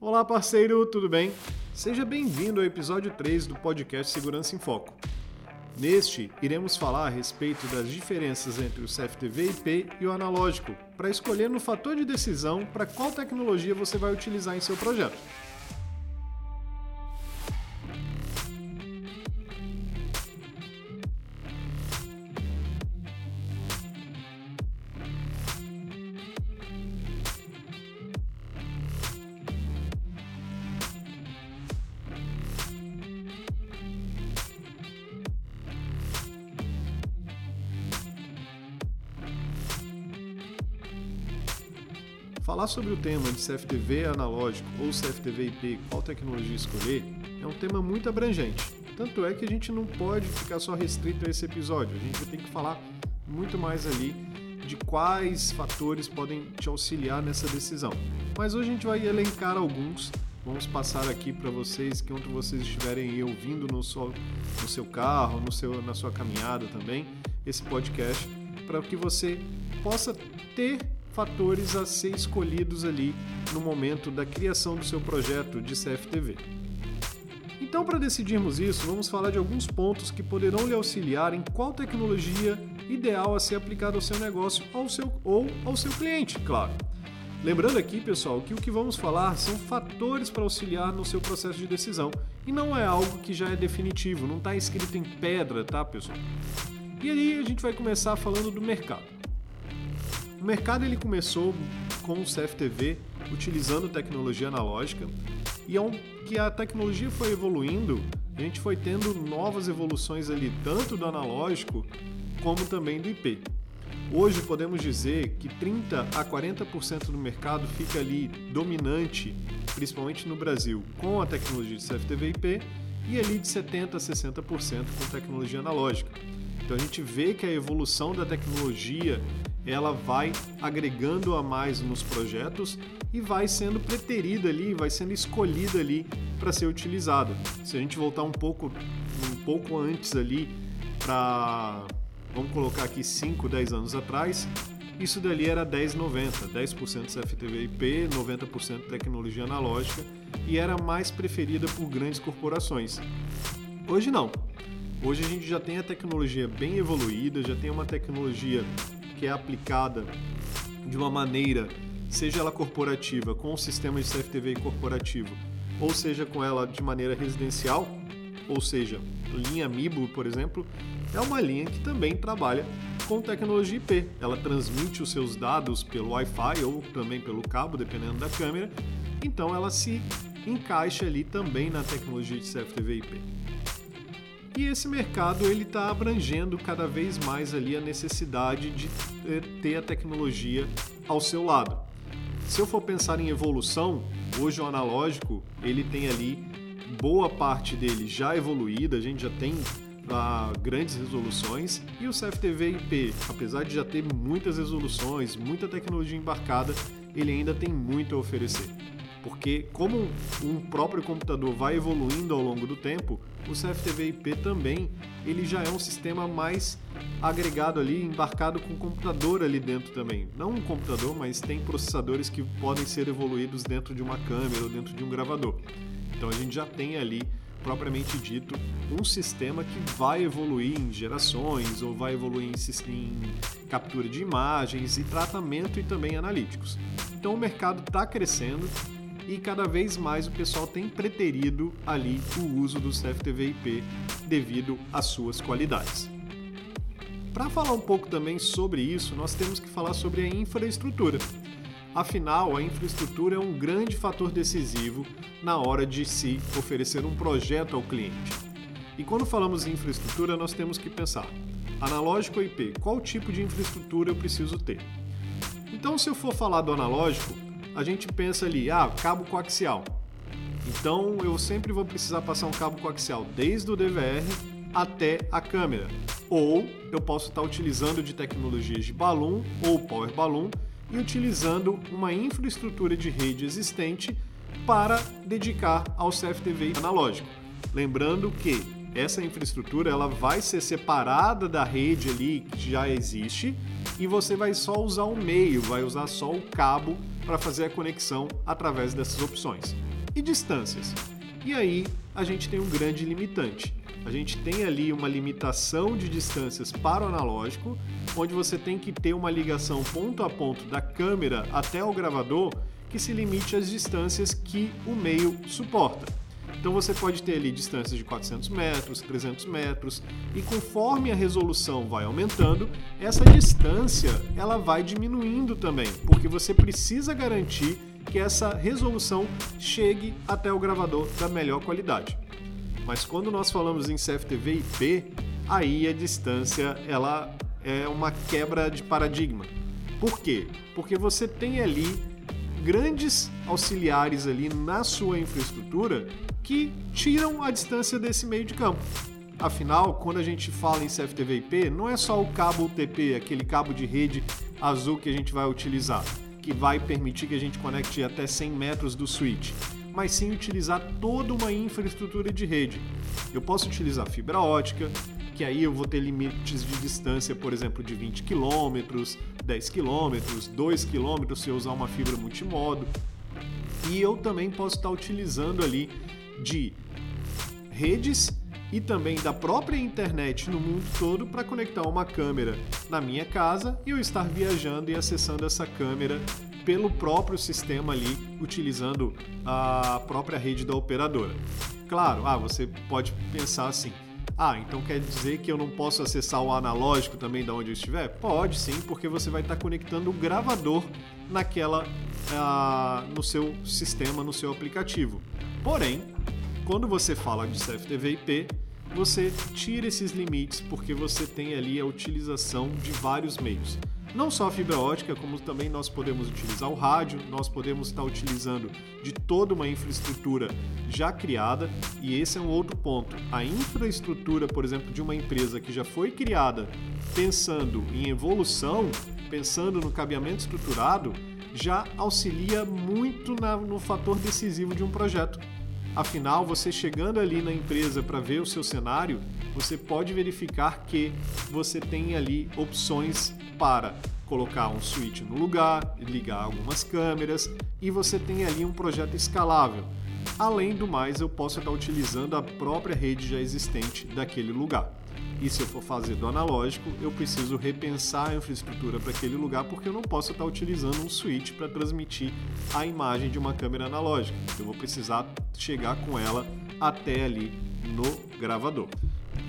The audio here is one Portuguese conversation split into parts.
Olá, parceiro, tudo bem? Seja bem-vindo ao episódio 3 do podcast Segurança em Foco. Neste, iremos falar a respeito das diferenças entre o CFTV IP e o analógico, para escolher no fator de decisão para qual tecnologia você vai utilizar em seu projeto. Falar sobre o tema de CFTV analógico ou CFTV IP, qual tecnologia escolher, é um tema muito abrangente. Tanto é que a gente não pode ficar só restrito a esse episódio, a gente tem que falar muito mais ali de quais fatores podem te auxiliar nessa decisão. Mas hoje a gente vai elencar alguns, vamos passar aqui para vocês, que onde vocês estiverem ouvindo no seu, no seu carro, no seu, na sua caminhada também, esse podcast, para que você possa ter fatores a ser escolhidos ali no momento da criação do seu projeto de CFTV. Então, para decidirmos isso, vamos falar de alguns pontos que poderão lhe auxiliar em qual tecnologia ideal a ser aplicada ao seu negócio ao seu, ou ao seu cliente, claro. Lembrando aqui, pessoal, que o que vamos falar são fatores para auxiliar no seu processo de decisão e não é algo que já é definitivo, não está escrito em pedra, tá, pessoal? E aí a gente vai começar falando do mercado. O mercado ele começou com o CFTV utilizando tecnologia analógica e ao que a tecnologia foi evoluindo, a gente foi tendo novas evoluções ali, tanto do analógico como também do IP. Hoje podemos dizer que 30 a 40% do mercado fica ali dominante, principalmente no Brasil, com a tecnologia de CFTV IP e ali de 70 a 60% com tecnologia analógica. Então a gente vê que a evolução da tecnologia ela vai agregando a mais nos projetos e vai sendo preterida ali, vai sendo escolhida ali para ser utilizada. Se a gente voltar um pouco, um pouco antes ali para, vamos colocar aqui 5, 10 anos atrás, isso dali era 10,90, 10% CFTV IP, 90% tecnologia analógica e era mais preferida por grandes corporações. Hoje não. Hoje a gente já tem a tecnologia bem evoluída, já tem uma tecnologia que é aplicada de uma maneira, seja ela corporativa, com o sistema de CFTV corporativo, ou seja com ela de maneira residencial, ou seja, linha MIBO, por exemplo, é uma linha que também trabalha com tecnologia IP. Ela transmite os seus dados pelo Wi-Fi ou também pelo cabo, dependendo da câmera. Então ela se encaixa ali também na tecnologia de CFTV IP. E esse mercado ele está abrangendo cada vez mais ali a necessidade de ter a tecnologia ao seu lado. Se eu for pensar em evolução, hoje o analógico ele tem ali boa parte dele já evoluída, a gente já tem ah, grandes resoluções e o CFTV IP, apesar de já ter muitas resoluções, muita tecnologia embarcada, ele ainda tem muito a oferecer porque como um próprio computador vai evoluindo ao longo do tempo, o CFTV IP também ele já é um sistema mais agregado ali, embarcado com computador ali dentro também. Não um computador, mas tem processadores que podem ser evoluídos dentro de uma câmera ou dentro de um gravador. Então a gente já tem ali propriamente dito, um sistema que vai evoluir em gerações ou vai evoluir em, em captura de imagens e tratamento e também analíticos. Então o mercado está crescendo, e cada vez mais o pessoal tem preterido ali o uso do CFTV IP devido às suas qualidades. Para falar um pouco também sobre isso, nós temos que falar sobre a infraestrutura. Afinal, a infraestrutura é um grande fator decisivo na hora de se oferecer um projeto ao cliente. E quando falamos em infraestrutura, nós temos que pensar: analógico ou IP, qual tipo de infraestrutura eu preciso ter? Então, se eu for falar do analógico, a gente pensa ali, ah, cabo coaxial. Então eu sempre vou precisar passar um cabo coaxial desde o DVR até a câmera. Ou eu posso estar utilizando de tecnologias de balloon ou power balloon e utilizando uma infraestrutura de rede existente para dedicar ao CFTV analógico. Lembrando que essa infraestrutura ela vai ser separada da rede ali que já existe e você vai só usar o meio, vai usar só o cabo para fazer a conexão através dessas opções. E distâncias? E aí a gente tem um grande limitante. A gente tem ali uma limitação de distâncias para o analógico, onde você tem que ter uma ligação ponto a ponto da câmera até o gravador que se limite às distâncias que o meio suporta. Então você pode ter ali distâncias de 400 metros, 300 metros, e conforme a resolução vai aumentando, essa distância ela vai diminuindo também, porque você precisa garantir que essa resolução chegue até o gravador da melhor qualidade. Mas quando nós falamos em CFTV IP, aí a distância ela é uma quebra de paradigma. Por quê? Porque você tem ali grandes auxiliares ali na sua infraestrutura que tiram a distância desse meio de campo. Afinal, quando a gente fala em CFTV/IP, não é só o cabo UTP, aquele cabo de rede azul que a gente vai utilizar, que vai permitir que a gente conecte até 100 metros do switch, mas sim utilizar toda uma infraestrutura de rede. Eu posso utilizar fibra ótica, que aí eu vou ter limites de distância, por exemplo, de 20 km, 10 km, 2 km se eu usar uma fibra multimodo. E eu também posso estar utilizando ali de redes e também da própria internet no mundo todo para conectar uma câmera na minha casa e eu estar viajando e acessando essa câmera pelo próprio sistema ali, utilizando a própria rede da operadora. Claro, ah, você pode pensar assim: ah, então quer dizer que eu não posso acessar o analógico também da onde eu estiver? Pode sim, porque você vai estar conectando o gravador naquela ah, no seu sistema, no seu aplicativo. Porém, quando você fala de CFTV IP, você tira esses limites porque você tem ali a utilização de vários meios. Não só a fibra ótica, como também nós podemos utilizar o rádio, nós podemos estar utilizando de toda uma infraestrutura já criada, e esse é um outro ponto. A infraestrutura, por exemplo, de uma empresa que já foi criada pensando em evolução, pensando no cabeamento estruturado, já auxilia muito na, no fator decisivo de um projeto. Afinal, você chegando ali na empresa para ver o seu cenário, você pode verificar que você tem ali opções para colocar um switch no lugar, ligar algumas câmeras e você tem ali um projeto escalável. Além do mais, eu posso estar utilizando a própria rede já existente daquele lugar. E se eu for fazer do analógico, eu preciso repensar a infraestrutura para aquele lugar porque eu não posso estar utilizando um switch para transmitir a imagem de uma câmera analógica. Eu vou precisar chegar com ela até ali no gravador.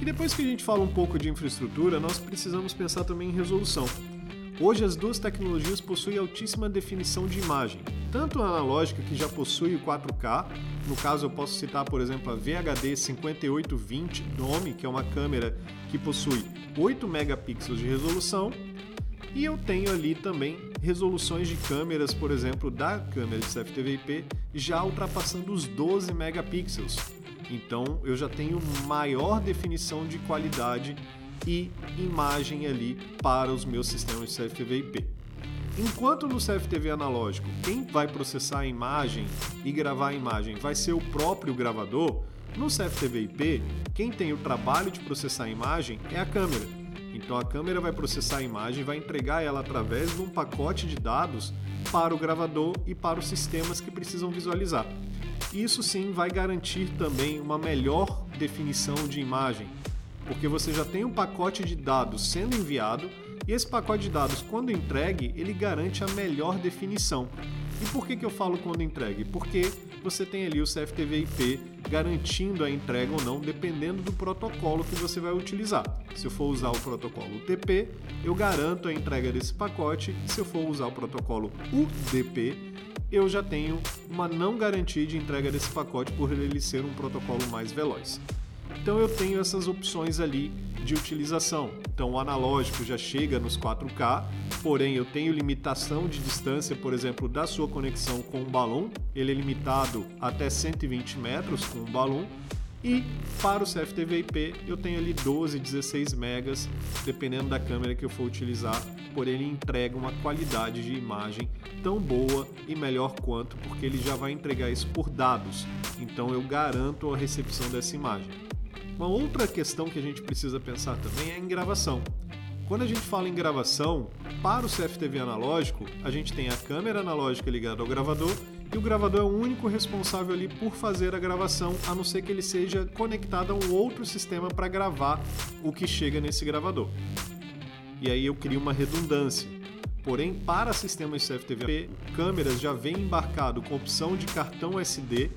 E depois que a gente fala um pouco de infraestrutura, nós precisamos pensar também em resolução. Hoje as duas tecnologias possuem altíssima definição de imagem, tanto a analógica que já possui o 4K, no caso eu posso citar por exemplo a VHD 5820 Dome, que é uma câmera que possui 8 megapixels de resolução, e eu tenho ali também resoluções de câmeras, por exemplo, da câmera de CFTV IP já ultrapassando os 12 megapixels, então eu já tenho maior definição de qualidade e imagem ali para os meus sistemas de CFTV IP. Enquanto no CFTV analógico, quem vai processar a imagem e gravar a imagem vai ser o próprio gravador, no CFTV IP, quem tem o trabalho de processar a imagem é a câmera. Então a câmera vai processar a imagem vai entregar ela através de um pacote de dados para o gravador e para os sistemas que precisam visualizar. Isso sim vai garantir também uma melhor definição de imagem, porque você já tem um pacote de dados sendo enviado e esse pacote de dados, quando entregue, ele garante a melhor definição. E por que, que eu falo quando entregue? Porque você tem ali o CFTV IP garantindo a entrega ou não, dependendo do protocolo que você vai utilizar. Se eu for usar o protocolo UTP, eu garanto a entrega desse pacote. Se eu for usar o protocolo UDP, eu já tenho uma não garantia de entrega desse pacote por ele ser um protocolo mais veloz. Então eu tenho essas opções ali de utilização. Então o analógico já chega nos 4K, porém eu tenho limitação de distância, por exemplo, da sua conexão com o balão. Ele é limitado até 120 metros com o balão e para o CFTV IP eu tenho ali 12, 16 megas, dependendo da câmera que eu for utilizar, porém ele entrega uma qualidade de imagem tão boa e melhor quanto, porque ele já vai entregar isso por dados. Então eu garanto a recepção dessa imagem. Uma outra questão que a gente precisa pensar também é em gravação. Quando a gente fala em gravação, para o CFTV analógico, a gente tem a câmera analógica ligada ao gravador e o gravador é o único responsável ali por fazer a gravação, a não ser que ele seja conectado a um outro sistema para gravar o que chega nesse gravador. E aí eu crio uma redundância. Porém, para sistemas CFTV, câmeras já vem embarcado com opção de cartão SD,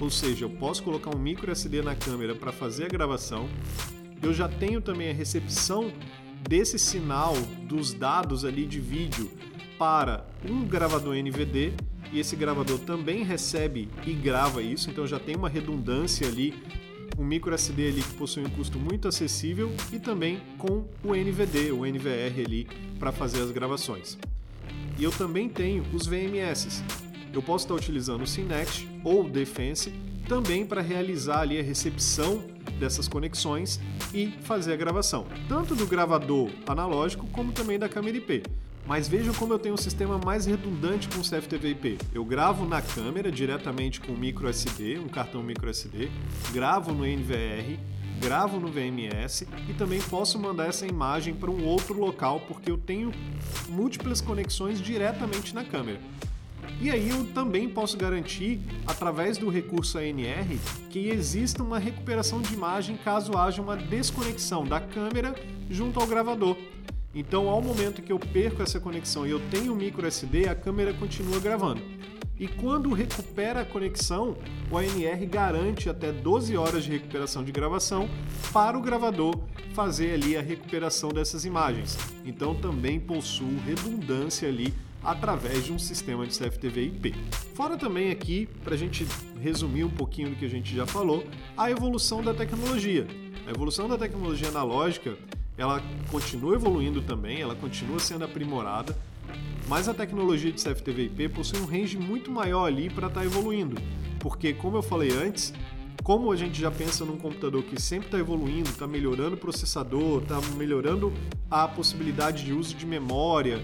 ou seja, eu posso colocar um micro SD na câmera para fazer a gravação. Eu já tenho também a recepção desse sinal dos dados ali de vídeo para um gravador NVD e esse gravador também recebe e grava isso, então já tem uma redundância ali, um micro SD ali que possui um custo muito acessível e também com o NVD, o NVR ali para fazer as gravações. E eu também tenho os VMS. Eu posso estar utilizando o Synext ou o Defense também para realizar ali a recepção dessas conexões e fazer a gravação, tanto do gravador analógico como também da câmera IP. Mas vejam como eu tenho um sistema mais redundante com o CFTV IP. Eu gravo na câmera diretamente com micro SD, um cartão micro SD, gravo no NVR, gravo no VMS e também posso mandar essa imagem para um outro local porque eu tenho múltiplas conexões diretamente na câmera. E aí eu também posso garantir, através do recurso ANR, que exista uma recuperação de imagem caso haja uma desconexão da câmera junto ao gravador. Então, ao momento que eu perco essa conexão e eu tenho um micro SD, a câmera continua gravando. E quando recupera a conexão, o ANR garante até 12 horas de recuperação de gravação para o gravador fazer ali a recuperação dessas imagens. Então também possui redundância ali através de um sistema de CFTV IP. Fora também aqui, para a gente resumir um pouquinho do que a gente já falou, a evolução da tecnologia. A evolução da tecnologia analógica ela continua evoluindo também, ela continua sendo aprimorada, mas a tecnologia de CFTV IP possui um range muito maior ali para estar tá evoluindo, porque como eu falei antes, como a gente já pensa num computador que sempre está evoluindo, está melhorando o processador, está melhorando a possibilidade de uso de memória,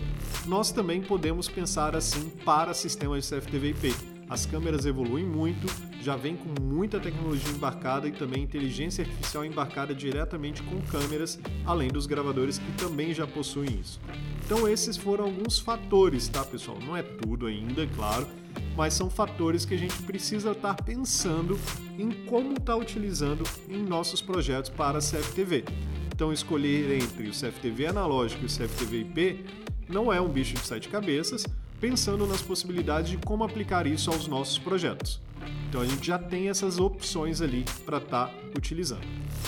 nós também podemos pensar assim para sistemas de CFTV IP. As câmeras evoluem muito, já vem com muita tecnologia embarcada e também inteligência artificial embarcada diretamente com câmeras, além dos gravadores que também já possuem isso. Então esses foram alguns fatores, tá pessoal? Não é tudo ainda, claro, mas são fatores que a gente precisa estar pensando em como estar tá utilizando em nossos projetos para CFTV. Então escolher entre o CFTV analógico e o CFTV IP não é um bicho de sete cabeças, pensando nas possibilidades de como aplicar isso aos nossos projetos. Então a gente já tem essas opções ali para estar tá utilizando.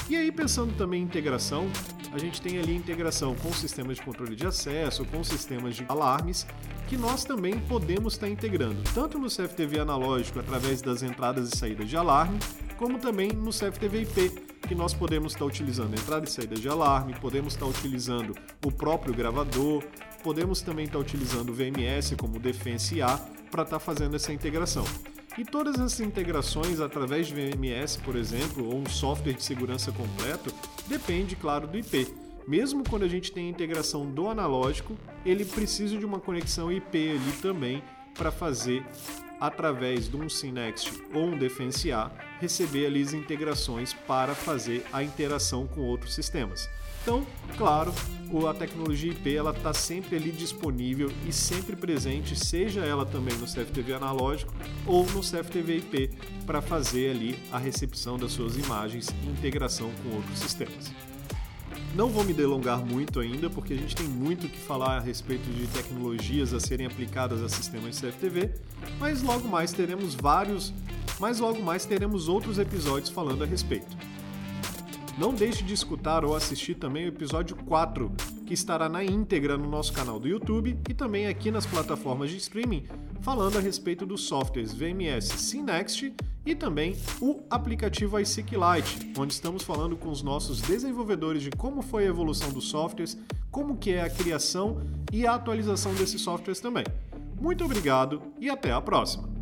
E aí pensando também em integração, a gente tem ali integração com sistemas de controle de acesso, com sistemas de alarmes, que nós também podemos estar tá integrando, tanto no CFTV analógico através das entradas e saídas de alarme, como também no CFTV IP, que nós podemos estar tá utilizando entrada e saída de alarme, podemos estar utilizando o próprio gravador, podemos também estar utilizando o VMS como Defense A para estar fazendo essa integração. E todas essas integrações através de VMS, por exemplo, ou um software de segurança completo, depende, claro, do IP. Mesmo quando a gente tem a integração do analógico, ele precisa de uma conexão IP ali também para fazer através de um Synext ou um Defense A, receber ali as integrações para fazer a interação com outros sistemas. Então, claro, a tecnologia IP ela está sempre ali disponível e sempre presente, seja ela também no CFTV analógico ou no CFTV IP, para fazer ali a recepção das suas imagens e integração com outros sistemas. Não vou me delongar muito ainda, porque a gente tem muito que falar a respeito de tecnologias a serem aplicadas a sistemas CFTV, mas logo mais teremos vários, mas logo mais teremos outros episódios falando a respeito. Não deixe de escutar ou assistir também o episódio 4, que estará na íntegra no nosso canal do YouTube e também aqui nas plataformas de streaming, falando a respeito dos softwares VMS Synext e também o aplicativo iSeek Lite, onde estamos falando com os nossos desenvolvedores de como foi a evolução dos softwares, como que é a criação e a atualização desses softwares também. Muito obrigado e até a próxima!